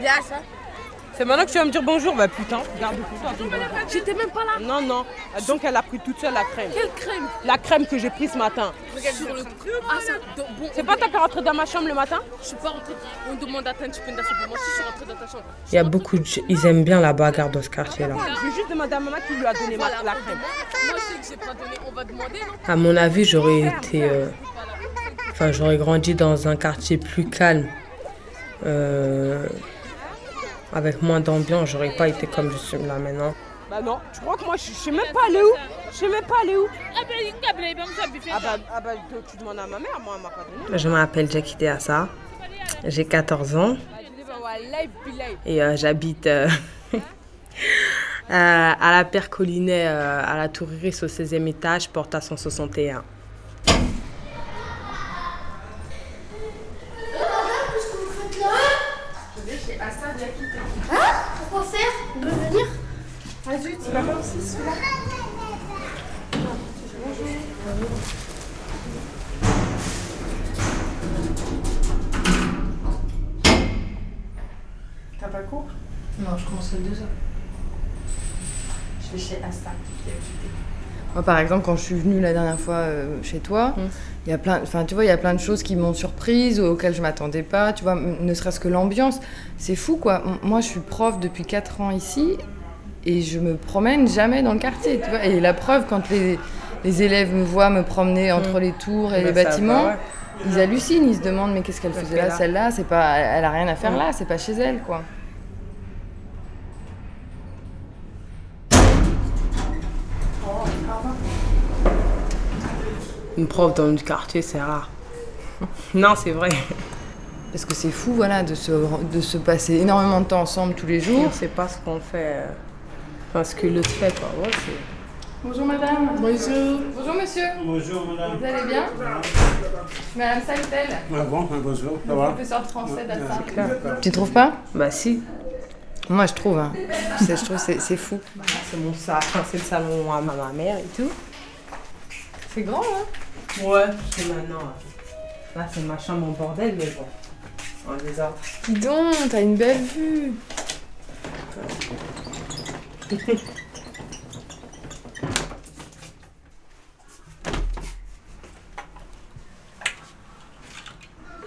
Bien ça. C'est maintenant que tu vas me dire bonjour Bah putain, garde pour toi. J'étais même pas là. Non, non. Donc elle a pris toute seule la crème. Quelle crème? La crème que j'ai prise ce matin. Regarde sur le Ah, ça. Bon, C'est pas toi qui es rentré dans ma chambre le matin? Je suis pas rentrée. On demande à ta tu peux me moi aussi je suis rentrée dans ta chambre. Il y a beaucoup de... Ils aiment bien la bagarre dans ce quartier-là. Je vais juste demander à maman qui lui a donné la crème. Moi je sais que j'ai pas donné, on va demander, non? À mon avis, j'aurais été... euh, Enfin, j'aurais grandi dans un quartier plus calme. euh, Avec moins d'ambiance, j'aurais pas été comme je suis là maintenant. Bah non, tu crois que moi je sais même pas aller où? Je sais même pas aller où? Ah bah, ah bah, tu demandes à ma mère, moi elle m'a pas donné. Je m'appelle Jackie Deassa, j'ai 14 ans et euh, j'habite euh, euh, à la Percolinet, euh, à la Tour Iris au 16e étage, porte à 161. Pourquoi faire On peut venir T'as pas cours? Non, je commence à 2 heures. Je vais chez Asta. Moi, par exemple, quand je suis venue la dernière fois euh, chez toi, Mm. il y a plein, enfin, tu vois, il y a plein de choses qui m'ont surprise, auxquelles je m'attendais pas. Tu vois, ne serait-ce que l'ambiance, c'est fou, quoi. Moi, je suis prof depuis 4 ans ici et je me promène jamais dans le quartier, tu vois. Et la preuve, quand les, les élèves me voient me promener entre les tours et Bah, les ça bâtiments, va, ouais. ils hallucinent, ils se demandent mais qu'est-ce qu'elle Elle faisait là. celle-là? C'est pas, elle a rien à faire Mm. là, c'est pas chez elle, quoi. Une prof dans le quartier, c'est rare. non, c'est vrai. Parce que c'est fou, voilà, de se, de se passer énormément de temps ensemble tous les jours. sait pas ce qu'on fait. euh, Enfin, ce que l'autre fait, quoi. Ouais, c'est- Bonjour madame. Bonjour. Bonjour monsieur. Bonjour madame. Vous allez bien Je suis Madame Saltel, Ah bon, bonjour, ça va professeure de français d'Alsace. D'accord. Tu trouves pas Bah si, Moi je trouve, hein. C'est- je trouve c'est c'est fou. c'est mon salon, c'est le salon à ma ma mère et tout. C'est grand hein Ouais, c'est maintenant. euh, Là, c'est ma chambre en bordel, mais bon. On les a. Dis donc, t'as une belle vue.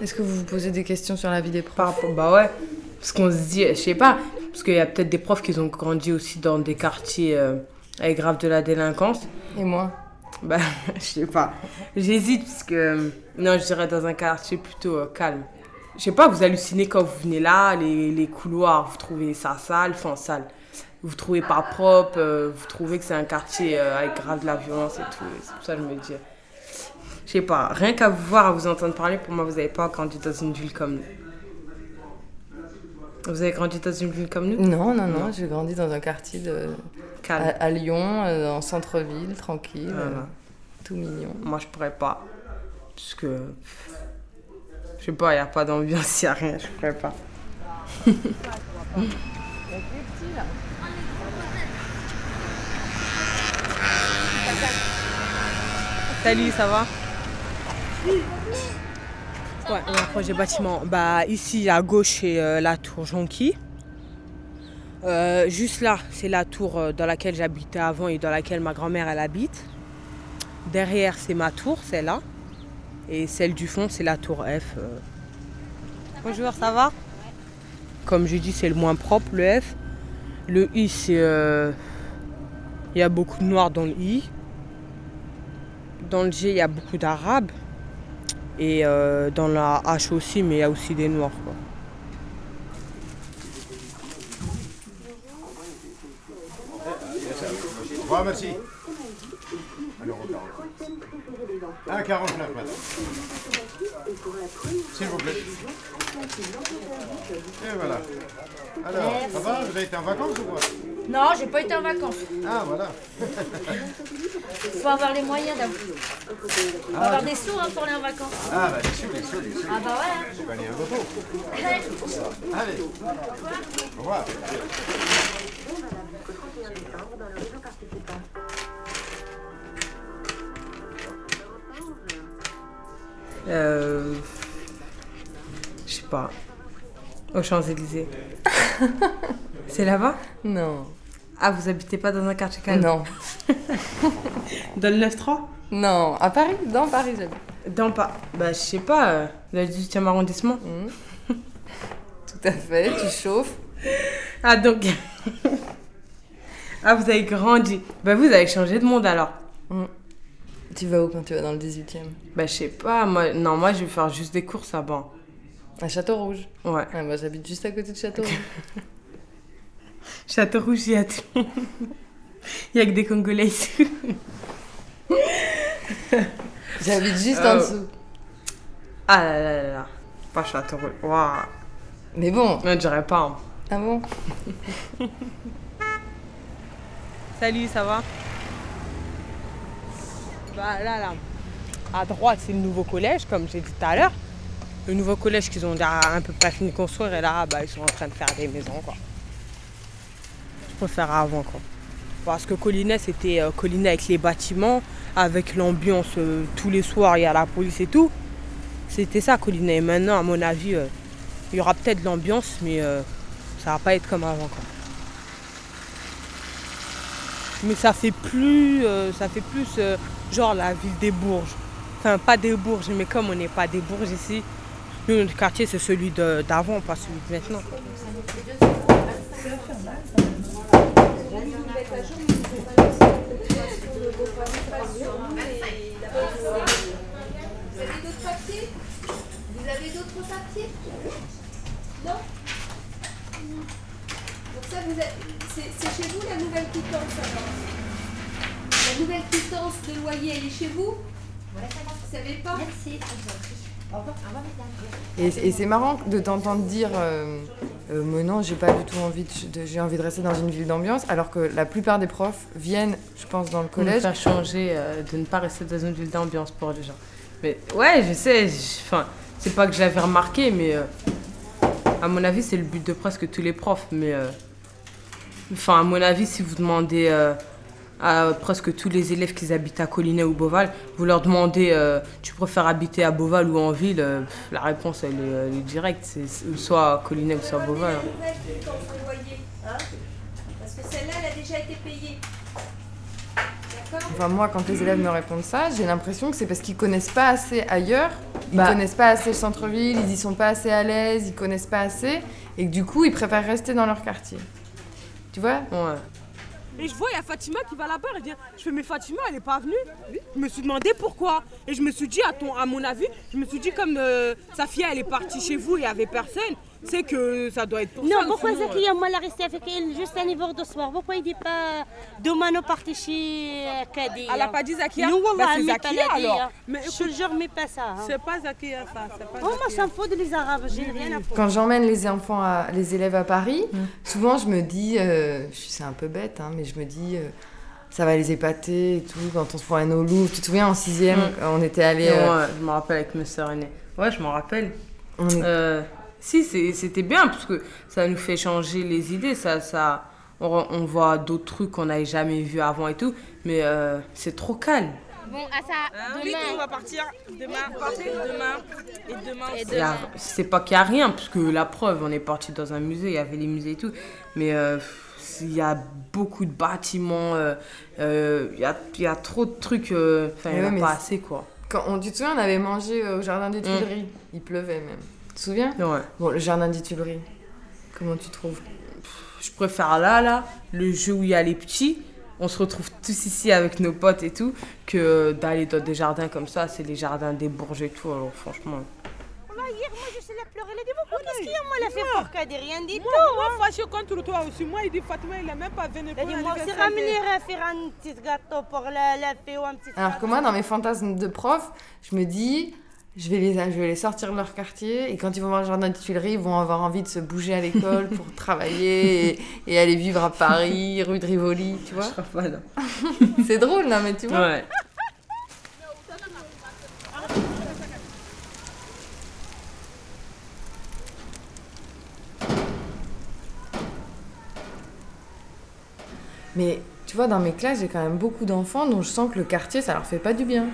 Est-ce que vous vous posez des questions sur la vie des profs Par rapport, bah ouais. Parce qu'on se dit, je sais pas, parce qu'il y a peut-être des profs qui ont grandi aussi dans des quartiers euh, avec grave de la délinquance. Et moi? Bah, je sais pas. J'hésite parce que. Non, je dirais dans un quartier plutôt euh, calme. Je sais pas, vous hallucinez quand vous venez là, les, les couloirs, vous trouvez ça sale, enfin sale. Vous trouvez pas propre, euh, vous trouvez que c'est un quartier euh, avec grave de la violence et tout. C'est pour ça que je me dis. Je sais pas, rien qu'à vous voir, à vous entendre parler, pour moi, vous avez pas grandi dans une ville comme. Vous avez grandi dans une ville comme nous Non, non, non, j'ai grandi dans un quartier de... à, Lyon, euh, en centre-ville, tranquille, Voilà. euh, tout mignon. Moi, je pourrais pas. Parce que. Je sais pas, il n'y a pas d'ambiance, il n'y a rien, je pourrais pas. Salut, ça va? Ouais, on approche des bâtiments. Bah, ici, à gauche, c'est euh, la tour. Euh, juste là, c'est la tour euh, dans laquelle j'habitais avant et dans laquelle ma grand-mère elle habite. Derrière, c'est ma tour, celle-là. Et celle du fond, c'est la tour F. euh. Bonjour, ça va? Comme je dis, c'est le moins propre, le F. Le I, c'est. Il y a beaucoup de noirs dans le I. Dans le G, il y a beaucoup d'arabes. Et dans la H aussi, mais il y a aussi des noirs. Revoir, merci. Alors, 40. 1,49 madame. S'il vous plaît. Et voilà. Alors, ça va Vous avez été en vacances ou quoi? Non, j'ai pas été en vacances. Ah, voilà. Il faut avoir les moyens d'avoir. Faut avoir des sous hein, pour aller en vacances. Ah, bah, les sous, les sous, les sous. Ah bah ouais. hein. J'ai gagné un gâteau. Allez. Au revoir. Euh, je sais pas. Aux Champs-Élysées. c'est là-bas? Non. Ah, vous habitez pas dans un quartier calme? Non. Dans le 9-3 Non. À Paris? Dans Paris, j'habite. Dans pas. Bah, je sais pas, euh, le 18e arrondissement. Mhm. Tout à fait, tu chauffes. Ah, donc. ah, vous avez grandi. Bah, vous avez changé de monde alors. Tu vas où quand tu vas dans le 18e Bah, je sais pas, moi. Non, moi, je vais faire juste des courses là-bas. À Château-Rouge? Ouais. Ouais, moi j'habite juste à côté de Château-Rouge. Château Rouge, il y a tout. Il y a que des Congolais ici. j'habite juste Euh, en dessous. Ah là là là là. Pas Château Rouge. Waouh. Mais bon. Je dirais pas. hein. Ah bon? Salut, ça va? Bah là, là. À droite, c'est le nouveau collège, comme j'ai dit tout à l'heure. Le nouveau collège qu'ils ont déjà un peu pas fini de construire et là, bah, ils sont en train de faire des maisons, quoi. Je préfère avant, quoi. Parce que Collinet, c'était euh, Collinet avec les bâtiments, avec l'ambiance euh, tous les soirs, il y a la police et tout. C'était ça, Collinet. Et maintenant, à mon avis, euh, il y aura peut-être de l'ambiance, mais ça va pas être comme avant, quoi. Mais ça fait plus, ça fait plus genre la ville des Bourges. Enfin, pas des Bourges, mais comme on n'est pas des Bourges ici, notre quartier, c'est celui d'avant, pas celui de maintenant. Vous avez d'autres papiers Non? Donc ça, c'est chez vous la nouvelle quittance alors La nouvelle quittance de loyer, elle est chez vous Vous savez pas Merci. Au revoir. Au revoir, mesdames. Et, et c'est marrant de t'entendre dire euh, euh, mais non, j'ai pas du tout envie de, de- j'ai envie de rester dans une ville d'ambiance, alors que la plupart des profs viennent, je pense, dans le collège. faire changer, euh, de ne pas rester dans une ville d'ambiance pour les gens. Mais ouais, je sais, enfin, c'est pas que je l'avais remarqué, mais euh, à mon avis, c'est le but de presque tous les profs. Mais euh, enfin, à mon avis, si vous demandez euh, à presque tous les élèves qui habitent à Collinet ou Beauval, vous leur demandez euh, tu préfères habiter à Beauval ou en ville, euh, pff, la réponse elle est, elle est directe, c'est soit à Collinet ou soit à Beauval. hein. Parce que celle-là, elle a déjà été payée. D'accord Enfin, moi, quand les élèves me répondent ça, j'ai l'impression que c'est parce qu'ils connaissent pas assez ailleurs, ils Bah. connaissent pas assez le centre-ville, ils y sont pas assez à l'aise, ils connaissent pas assez, et que du coup, ils préfèrent rester dans leur quartier. Tu vois? Ouais. Et je vois, il y a Fatima qui va là-bas, elle vient. Je fais, mais Fatima, elle est pas venue. Je me suis demandé pourquoi. Et je me suis dit, à, ton, à mon avis, je me suis dit, comme euh, sa fille, elle est partie chez vous, il y avait personne, c'est que ça doit être pour ça. Non, pourquoi sinon, Zakia, moi, elle est restée avec elle juste un hiver de soir Pourquoi il dit pas demain nous partons chez euh, Kadia Elle a pas dit Zakia Non, Bah, Wallah, c'est Zakia, la alors. hein. Mais Je jure, mais pas ça. hein. C'est pas Zakia, ça. C'est pas Oh, moi, ça me fout de les Arabes, j'ai rien à foutre. Quand j'emmène les enfants, à, les élèves à Paris, souvent je me dis, euh, c'est un peu bête, hein, mais je me dis, euh, ça va les épater et tout. Quand on se promène au Louvre, tu te souviens en sixième, Mm. on était euh, moi, je me rappelle avec mes sœurs aînées. Ouais, je m'en rappelle. on est- Euh, si, c'était bien parce que ça nous fait changer les idées. Ça, ça, on, voit d'autres trucs qu'on n'avait jamais vus avant et tout. Mais euh, c'est trop calme. Bon, à ça, Oui, on va partir demain, demain et demain y a- C'est pas qu'il n'y a rien, parce que la preuve, on est parti dans un musée, il y avait les musées et tout. Mais euh, il y a beaucoup de bâtiments, euh, euh, il y, a, il y a trop de trucs. euh, Enfin, il n'y en a pas c'est- assez, quoi. quand on, tu te souviens, on avait mangé euh, au jardin des Tuileries. Il pleuvait même. Tu te souviens Ouais. Bon, le jardin des Tuileries, comment tu trouves Je préfère là, là, le jeu où il y a les petits, on se retrouve tous ici avec nos potes et tout, que d'aller dans des jardins comme ça, c'est les jardins des Bourges et tout, alors franchement. Hier, moi, je sais la pleurer. Elle a dit, pourquoi qu'est-ce qu'il y a Moi, elle a fait pour Kadia, rien dit. Moi, moi, fâché contre toi aussi. Moi, il dit Fatima, il a même pas venu Elle pour moi aussi, ramener à faire un petit gâteau pour la, la fée ou un petit Alors que moi, dans mes fantasmes de prof, je me dis, je vais, les, je vais les sortir de leur quartier et quand ils vont voir le jardin des Tuileries, ils vont avoir envie de se bouger à l'école pour travailler et, et aller vivre à Paris, rue de Rivoli, tu vois. Je crois pas, non. C'est drôle, non, mais tu vois. Ouais. Mais tu vois, dans mes classes, j'ai quand même beaucoup d'enfants dont je sens que le quartier, ça leur fait pas du bien.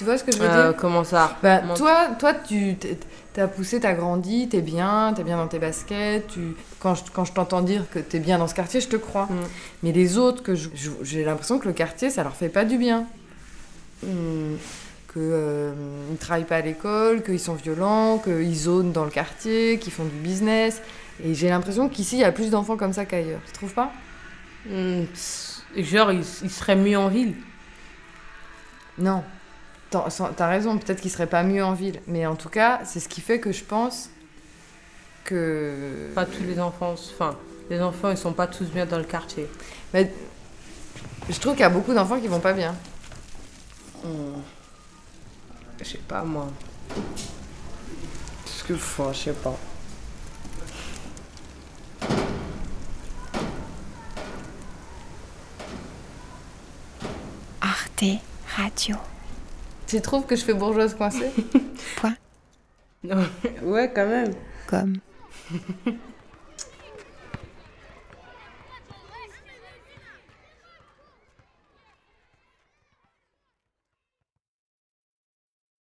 Tu vois ce que je veux Euh, dire comment ça Bah, Comment- toi, toi, tu t'as poussé, t'as grandi, t'es bien, t'es bien dans tes baskets. Tu... Quand je, quand je t'entends dire que t'es bien dans ce quartier, je te crois. Mm. Mais les autres, que j'ai l'impression que le quartier, ça leur fait pas du bien. Hmm. Que euh, ils travaillent pas à l'école, qu'ils sont violents, qu'ils zonent dans le quartier, qu'ils font du business. Et j'ai l'impression qu'ici, il y a plus d'enfants comme ça qu'ailleurs. Tu trouves pas pss, Genre, il, il serait mieux en ville. Non. T'as t'as raison, peut-être qu'il serait pas mieux en ville. Mais en tout cas, c'est ce qui fait que je pense que. Pas tous les enfants. Enfin, les enfants, ils sont pas tous bien dans le quartier. Mais je trouve qu'il y a beaucoup d'enfants qui vont pas bien. Hmm. Je sais pas, moi. Ce que faut, je sais pas. Arte Radio. Tu trouves que je fais bourgeoise coincée ouais, quand même. Comme.